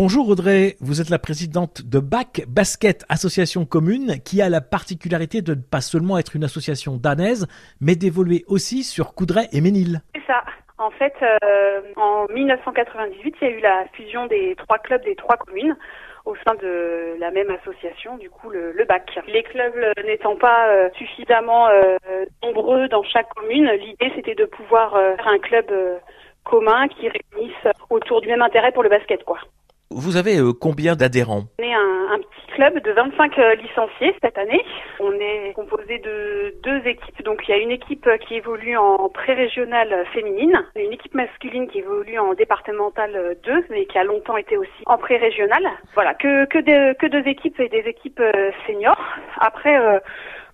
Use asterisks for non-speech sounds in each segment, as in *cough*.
Bonjour Audrey, vous êtes la présidente de BAC, Basket Association Commune, qui a la particularité de ne pas seulement être une association danaise, mais d'évoluer aussi sur Coudray et Ménil. C'est ça. En fait, euh, en 1998, il y a eu la fusion des trois clubs des trois communes au sein de la même association, du coup le, BAC. Les clubs n'étant pas euh, suffisamment euh, nombreux dans chaque commune, l'idée c'était de pouvoir faire un club commun qui réunisse autour du même intérêt pour le basket, quoi. Vous avez euh, combien d'adhérents? On est un, petit club de 25 euh, licenciés cette année. On est composé de deux équipes. Donc il y a une équipe qui évolue en pré-régionale féminine, une équipe masculine qui évolue en départementale 2, mais qui a longtemps été aussi en pré-régionale. Voilà, que que, que deux équipes et des équipes euh, seniors. Après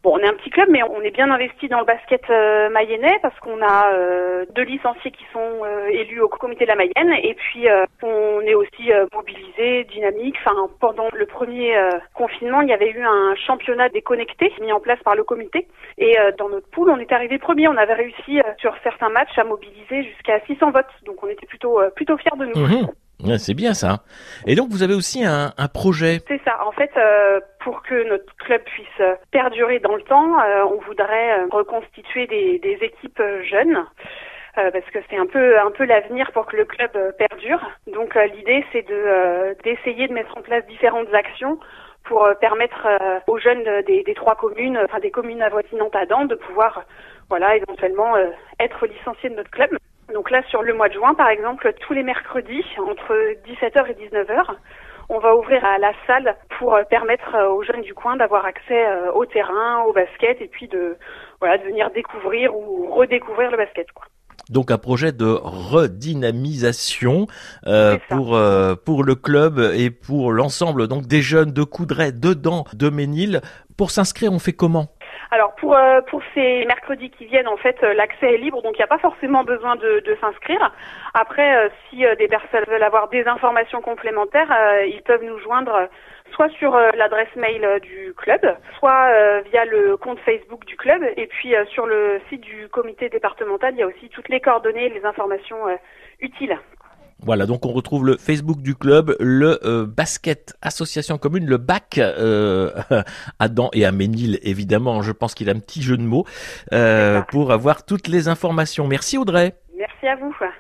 Bon, on est un petit club, mais on est bien investi dans le basket euh, mayennais parce qu'on a euh, deux licenciés qui sont euh, élus au comité de la Mayenne et puis on est aussi mobilisé, dynamique. Enfin, pendant le premier confinement, il y avait eu un championnat déconnecté mis en place par le comité et dans notre poule, on est arrivé premier. On avait réussi sur certains matchs à mobiliser jusqu'à 600 votes, donc on était plutôt plutôt fiers de nous. Mmh c'est bien ça. Et donc vous avez aussi un, projet. C'est ça. En fait, euh, pour que notre club puisse euh, perdurer dans le temps, euh, on voudrait reconstituer des, équipes jeunes. parce que c'est un peu l'avenir pour que le club perdure. Donc l'idée c'est de d'essayer de mettre en place différentes actions pour permettre aux jeunes des, des, trois communes, enfin des communes avoisinantes à Dante, de pouvoir voilà éventuellement être licenciés de notre club. Donc là, sur le mois de juin, par exemple, tous les mercredis, entre 17h et 19h, on va ouvrir à la salle pour euh, permettre euh, aux jeunes du coin d'avoir accès euh, au terrain, au basket, et puis de, voilà, de venir découvrir ou redécouvrir le basket. Quoi. Donc un projet de redynamisation pour pour le club et pour l'ensemble donc des jeunes de Coudray, dedans de Ménil. Pour s'inscrire, on fait comment? Alors pour euh, pour ces mercredis qui viennent, en fait, euh, l'accès est libre, donc il n'y a pas forcément besoin de, s'inscrire. Après, euh, si des personnes veulent avoir des informations complémentaires, ils peuvent nous joindre soit sur l'adresse mail du club, soit via le compte Facebook du club, et puis sur le site du comité départemental, il y a aussi toutes les coordonnées et les informations utiles. Voilà, donc on retrouve le Facebook du club, le euh, basket association commune, le bac euh, *laughs* à et à Ménil, évidemment. Je pense qu'il a un petit jeu de mots euh, pour avoir toutes les informations. Merci Audrey. Merci à vous.